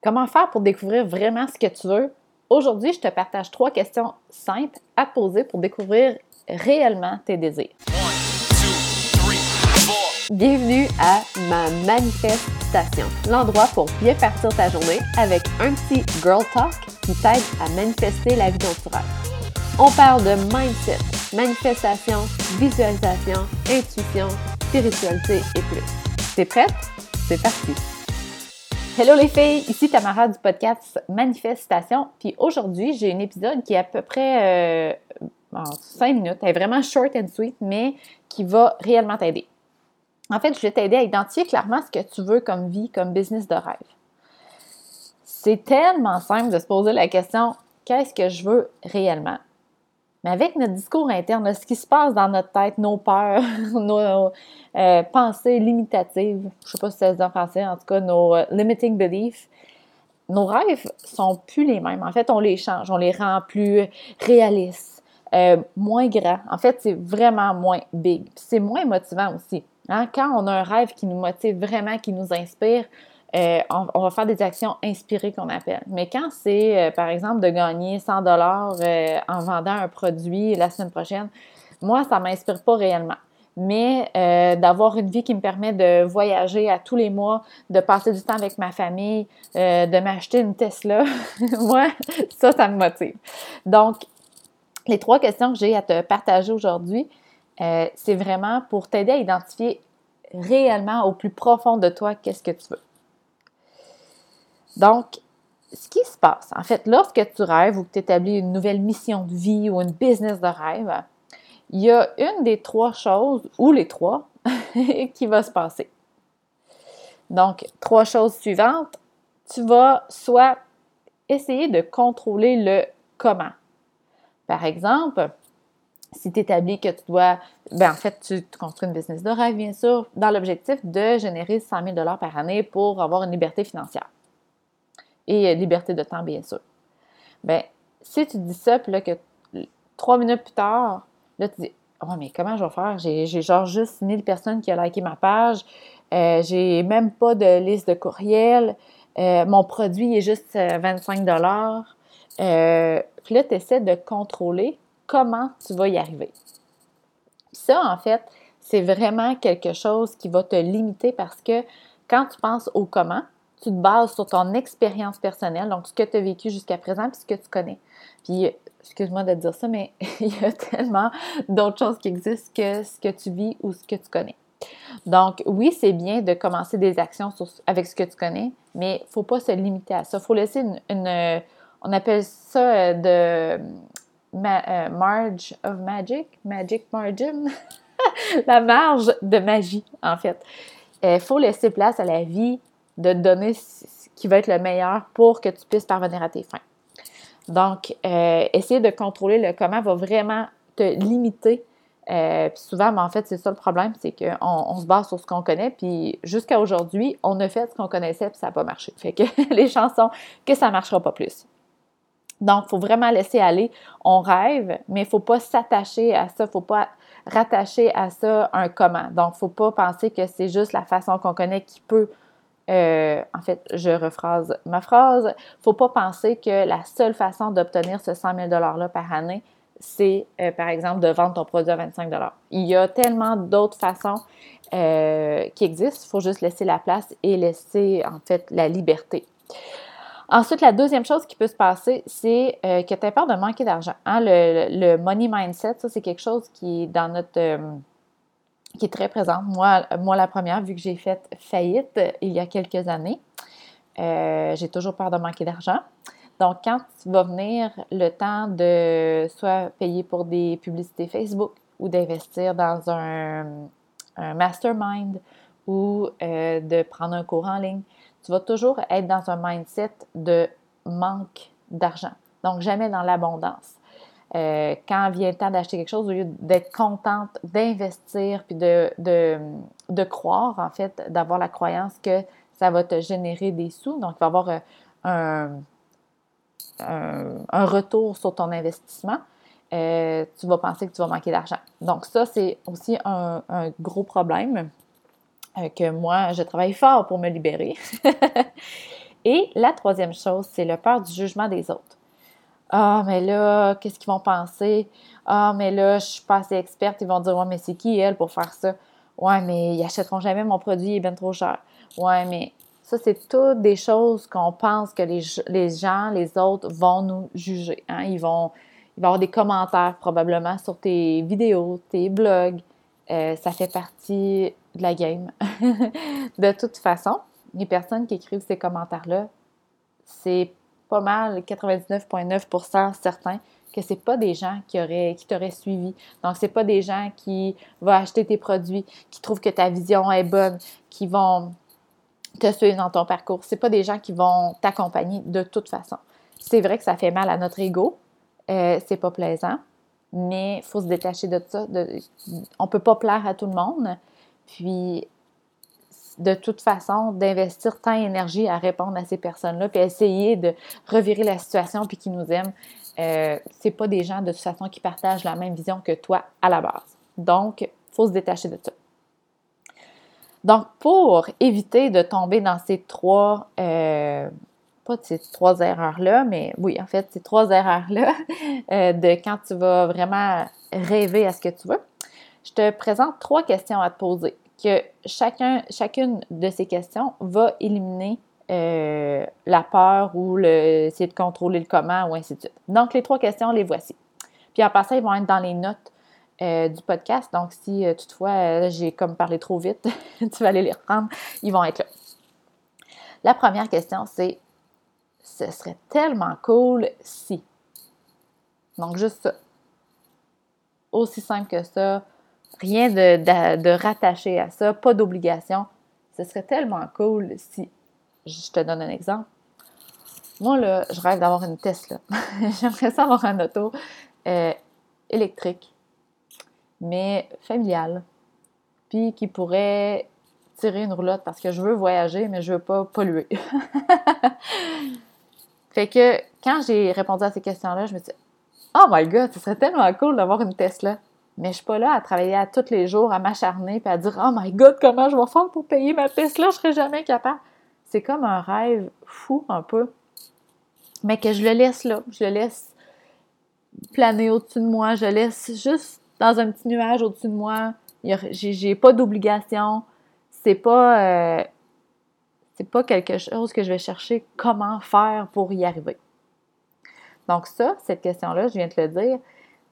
Comment faire pour découvrir vraiment ce que tu veux? Aujourd'hui, je te partage trois questions simples à poser pour découvrir réellement tes désirs. Bienvenue à ma manifestation, l'endroit pour bien partir ta journée avec un petit girl talk qui t'aide à manifester la vie dont tu. On parle de mindset, manifestation, visualisation, intuition, spiritualité et plus. T'es prête? C'est parti! Hello les filles, ici Tamara du podcast Manifestation. Puis aujourd'hui, j'ai un épisode qui est à peu près euh, en 5 minutes. Elle est vraiment short and sweet, mais qui va réellement t'aider. En fait, je vais t'aider à identifier clairement ce que tu veux comme vie, comme business de rêve. C'est tellement simple de se poser la question qu'est-ce que je veux réellement? Mais avec notre discours interne, ce qui se passe dans notre tête, nos peurs, nos euh, pensées limitatives, je ne sais pas si c'est en français, en tout cas nos euh, limiting beliefs, nos rêves sont plus les mêmes. En fait, on les change, on les rend plus réalistes, euh, moins grands. En fait, c'est vraiment moins big. C'est moins motivant aussi. Hein? Quand on a un rêve qui nous motive vraiment, qui nous inspire, euh, on, va faire des actions inspirées qu'on appelle. Mais quand c'est, euh, par exemple, de gagner 100 dollars euh, en vendant un produit la semaine prochaine, moi, ça ne m'inspire pas réellement. Mais d'avoir une vie qui me permet de voyager à tous les mois, de passer du temps avec ma famille, de m'acheter une Tesla, moi, ça, ça me motive. Donc, les trois questions que j'ai à te partager aujourd'hui, c'est vraiment pour t'aider à identifier réellement au plus profond de toi qu'est-ce que tu veux. Donc, ce qui se passe, en fait, lorsque tu rêves ou que tu établis une nouvelle mission de vie ou une business de rêve, il y a une des trois choses, ou les trois, qui va se passer. Donc, trois choses suivantes. Tu vas soit essayer de contrôler le comment. Par exemple, si tu établis que tu dois, ben en fait, tu, construis une business de rêve, bien sûr, dans l'objectif de générer 100 000 par année pour avoir une liberté financière et euh, liberté de temps, bien sûr. Bien, si tu dis ça, puis là, que trois minutes plus tard, là, tu dis Oh, mais comment je vais faire? J'ai, genre juste 1000 personnes qui ont liké ma page. Euh, j'ai même pas de liste de courriel. Euh, mon produit est juste 25 dollars. puis là, tu essaies de contrôler comment tu vas y arriver. Ça, en fait, c'est vraiment quelque chose qui va te limiter parce que quand tu penses au comment, tu te bases sur ton expérience personnelle, donc ce que tu as vécu jusqu'à présent, puis ce que tu connais. Puis, excuse-moi de dire ça, mais il y a tellement d'autres choses qui existent que ce que tu vis ou ce que tu connais. Donc, oui, c'est bien de commencer des actions avec ce que tu connais, mais il ne faut pas se limiter à ça. Il faut laisser une, on appelle ça euh, de euh, marge of magic, magic margin, la marge de magie, en fait. Il euh, faut laisser place à la vie de te donner ce qui va être le meilleur pour que tu puisses parvenir à tes fins. Donc, euh, essayer de contrôler le comment va vraiment te limiter. Euh, puis souvent, mais en fait, c'est ça le problème, c'est qu'on on se base sur ce qu'on connaît, puis jusqu'à aujourd'hui, on a fait ce qu'on connaissait, puis ça n'a pas marché. Fait que les chansons, que ça ne marchera pas plus. Donc, il faut vraiment laisser aller. On rêve, mais il ne faut pas s'attacher à ça, il ne faut pas rattacher à ça un comment. Donc, il ne faut pas penser que c'est juste la façon qu'on connaît qui peut euh, en fait, je rephrase ma phrase. Faut pas penser que la seule façon d'obtenir ce 100 000 $-là par année, c'est, euh, par exemple, de vendre ton produit à 25 Il y a tellement d'autres façons euh, qui existent. Il faut juste laisser la place et laisser, en fait, la liberté. Ensuite, la deuxième chose qui peut se passer, c'est que tu as peur de manquer d'argent. Hein. Le, money mindset, ça, c'est quelque chose qui dans notre qui est très présente. Moi, moi la première, vu que j'ai fait faillite il y a quelques années, euh, j'ai toujours peur de manquer d'argent. Donc, quand vas venir le temps de soit payer pour des publicités Facebook ou d'investir dans un, mastermind ou euh, de prendre un cours en ligne, tu vas toujours être dans un mindset de manque d'argent. Donc, jamais dans l'abondance. Euh, quand vient le temps d'acheter quelque chose, au lieu d'être contente d'investir puis de, de, croire, en fait, d'avoir la croyance que ça va te générer des sous. Donc, il va y avoir euh, un, un, retour sur ton investissement. Euh, tu vas penser que tu vas manquer d'argent. Donc, ça, c'est aussi un, un, gros problème que moi, je travaille fort pour me libérer. Et la troisième chose, c'est le peur du jugement des autres. Ah, mais là, qu'est-ce qu'ils vont penser? Ah, mais là, je suis pas assez experte. Ils vont dire, ouais, mais c'est qui elle pour faire ça? Ouais, mais ils achèteront jamais mon produit, il est bien trop cher. Ouais, mais ça, c'est toutes des choses qu'on pense que les, les, gens, les autres vont nous juger. Hein? Ils vont, il avoir des commentaires probablement sur tes vidéos, tes blogs. Euh, ça fait partie de la game. de toute façon, les personnes qui écrivent ces commentaires-là, c'est pas mal 99,9% certain que c'est pas des gens qui auraient qui t'auraient suivi. Donc c'est pas des gens qui vont acheter tes produits, qui trouvent que ta vision est bonne, qui vont te suivre dans ton parcours. C'est pas des gens qui vont t'accompagner de toute façon. C'est vrai que ça fait mal à notre ego, euh, c'est pas plaisant, mais faut se détacher de ça. De, on peut pas plaire à tout le monde. Puis de toute façon, d'investir tant d'énergie à répondre à ces personnes-là, puis essayer de revirer la situation, puis qui nous aiment, euh, c'est pas des gens de toute façon qui partagent la même vision que toi à la base. Donc, il faut se détacher de ça. Donc, pour éviter de tomber dans ces trois, euh, pas ces trois erreurs-là, mais oui, en fait, ces trois erreurs-là, euh, de quand tu vas vraiment rêver à ce que tu veux, je te présente trois questions à te poser que chacun, chacune de ces questions va éliminer euh, la peur ou le, essayer de contrôler le comment ou ainsi de suite. Donc, les trois questions, les voici. Puis en passant, ils vont être dans les notes euh, du podcast. Donc, si euh, toutefois j'ai comme parlé trop vite, tu vas aller les reprendre, ils vont être là. La première question, c'est ce serait tellement cool si. Donc, juste ça. Aussi simple que ça, Rien de, rattaché à ça, pas d'obligation. Ce serait tellement cool si, je te donne un exemple. Moi, là, je rêve d'avoir une Tesla. J'aimerais ça avoir un auto euh, électrique, mais familial, puis qui pourrait tirer une roulotte parce que je veux voyager, mais je veux pas polluer. fait que quand j'ai répondu à ces questions-là, je me suis dit, oh my god, ce serait tellement cool d'avoir une Tesla. Mais je suis pas là à travailler à tous les jours, à m'acharner, puis à dire Oh my God, comment je vais faire pour payer ma Tesla? Je serai jamais capable. C'est comme un rêve fou un peu. Mais que je le laisse là. Je le laisse planer au-dessus de moi. Je le laisse juste dans un petit nuage au-dessus de moi. J'ai pas d'obligation. C'est pas. Euh, c'est pas quelque chose que je vais chercher comment faire pour y arriver. Donc, ça, cette question-là, je viens de te le dire,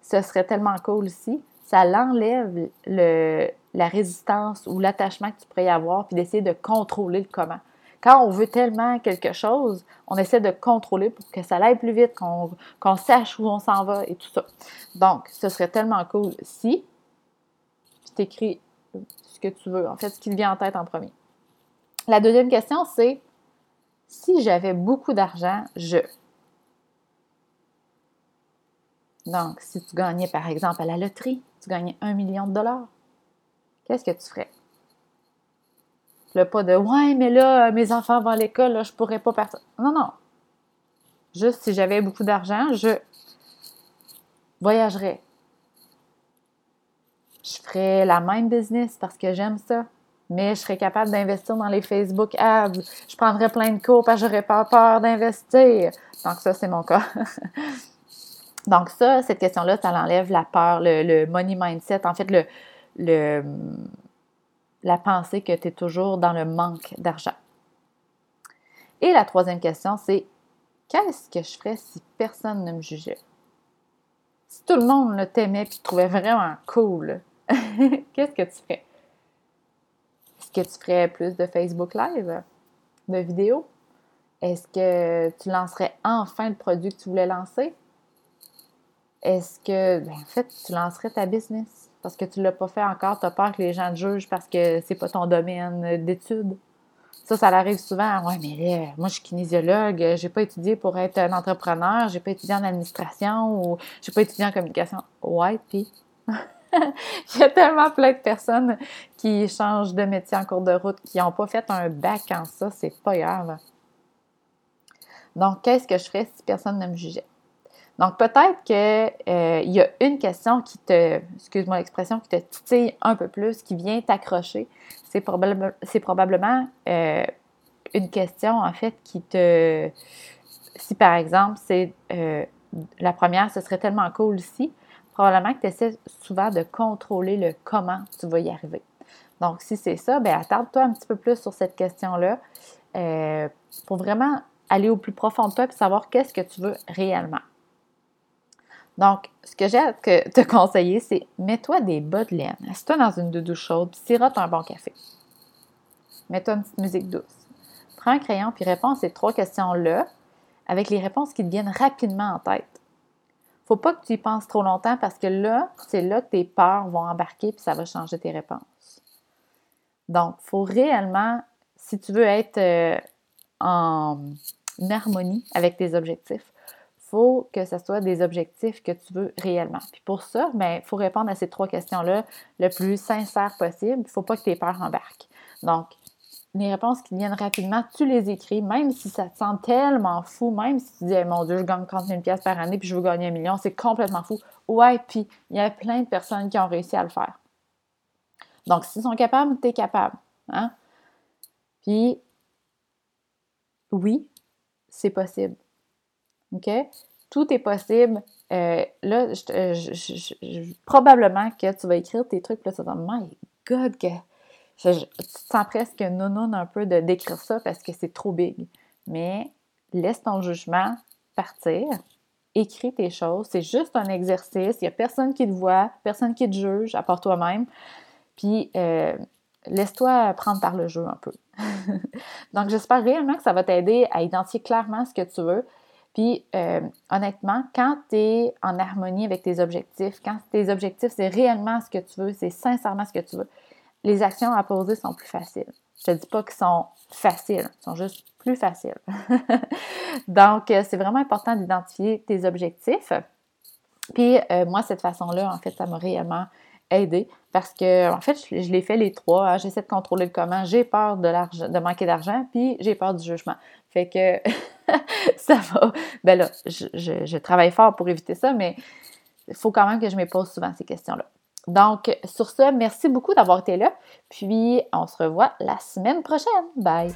ce serait tellement cool ici ça l'enlève le, la résistance ou l'attachement que tu pourrais y avoir, puis d'essayer de contrôler le comment. Quand on veut tellement quelque chose, on essaie de contrôler pour que ça aille plus vite, qu'on sache où on s'en va et tout ça. Donc, ce serait tellement cool si tu t'écris ce que tu veux, en fait, ce qui te vient en tête en premier. La deuxième question, c'est si j'avais beaucoup d'argent, je. Donc, si tu gagnais par exemple à la loterie, tu gagnais un million de dollars, qu'est-ce que tu ferais? Le pas de Ouais, mais là, mes enfants vont à l'école, là, je pourrais pas partir. Non, non. Juste si j'avais beaucoup d'argent, je voyagerais. Je ferais la même business parce que j'aime ça. Mais je serais capable d'investir dans les Facebook ads. Je prendrais plein de cours parce que j'aurais pas peur d'investir. Donc, ça, c'est mon cas. Donc ça, cette question-là, ça l'enlève la peur, le, money mindset, en fait, la pensée que tu es toujours dans le manque d'argent. Et la troisième question, c'est qu'est-ce que je ferais si personne ne me jugeait? Si tout le monde t'aimait et te trouvait vraiment cool, qu'est-ce que tu ferais? Est-ce que tu ferais plus de Facebook Live, de vidéos? Est-ce que tu lancerais enfin le produit que tu voulais lancer? Est-ce que, ben, en fait, tu lancerais ta business? Parce que tu ne l'as pas fait encore, tu as peur que les gens te jugent parce que c'est pas ton domaine d'études? Ça, ça arrive souvent. Ouais, mais là, moi, je suis kinésiologue, j'ai pas étudié pour être un entrepreneur, j'ai pas étudié en administration ou j'ai pas étudié en communication. Ouais, puis. Il y a tellement plein de personnes qui changent de métier en cours de route, qui n'ont pas fait un bac en ça, c'est pas grave. Donc, qu'est-ce que je ferais si personne ne me jugeait? Donc, peut-être qu'il euh, y a une question qui te, excuse-moi l'expression, qui te titille un peu plus, qui vient t'accrocher. C'est, probablement euh, une question, en fait, qui te... Si, par exemple, c'est... Euh, la première, ce serait tellement cool ici, probablement que tu essaies souvent de contrôler le comment tu vas y arriver. Donc, si c'est ça, bien, attarde-toi un petit peu plus sur cette question-là pour vraiment aller au plus profond de toi et savoir qu'est-ce que tu veux réellement. Donc, ce que j'ai à te conseiller, c'est mets-toi des bas de laine, assieds-toi dans une douche chaude, sirote un bon café. Mets-toi une petite musique douce. Prends un crayon puis réponds à ces trois questions-là avec les réponses qui te viennent rapidement en tête. Faut pas que tu y penses trop longtemps parce que là, c'est là que tes peurs vont embarquer puis ça va changer tes réponses. Donc, faut réellement, si tu veux être euh, en harmonie avec tes objectifs, que ce soit des objectifs que tu veux réellement. Puis pour ça, il ben, faut répondre à ces trois questions-là le plus sincère possible. Il ne faut pas que tes peurs embarquent. Donc, les réponses qui viennent rapidement, tu les écris, même si ça te sent tellement fou, même si tu dis mon Dieu, je gagne 30 000 par année puis je veux gagner un million, c'est complètement fou. Ouais, puis il y a plein de personnes qui ont réussi à le faire. Donc, s'ils sont capables, tu es capable. Hein? Puis, oui, c'est possible. OK? Tout est possible. Euh, là, probablement que tu vas écrire tes trucs, là, tu vas dire, My God, que tu sens presque non un peu de décrire ça parce que c'est trop big. Mais laisse ton jugement partir. Écris tes choses. C'est juste un exercice. Il n'y a personne qui te voit, personne qui te juge, à part toi-même. Puis, euh, laisse-toi prendre par le jeu un peu. Donc, j'espère réellement que ça va t'aider à identifier clairement ce que tu veux. Puis, euh, honnêtement, quand tu es en harmonie avec tes objectifs, quand tes objectifs, c'est réellement ce que tu veux, c'est sincèrement ce que tu veux, les actions à poser sont plus faciles. Je ne dis pas qu'ils sont faciles, ils sont juste plus faciles. Donc, euh, c'est vraiment important d'identifier tes objectifs. Puis, moi, cette façon-là, en fait, ça m'a réellement aider parce que, en fait, je, l'ai fait les trois. Hein. J'essaie de contrôler le comment. J'ai peur de, de manquer d'argent, puis j'ai peur du jugement. Fait que ça va. Ben là, je, travaille fort pour éviter ça, mais il faut quand même que je me pose souvent ces questions-là. Donc, sur ce, merci beaucoup d'avoir été là. Puis, on se revoit la semaine prochaine. Bye!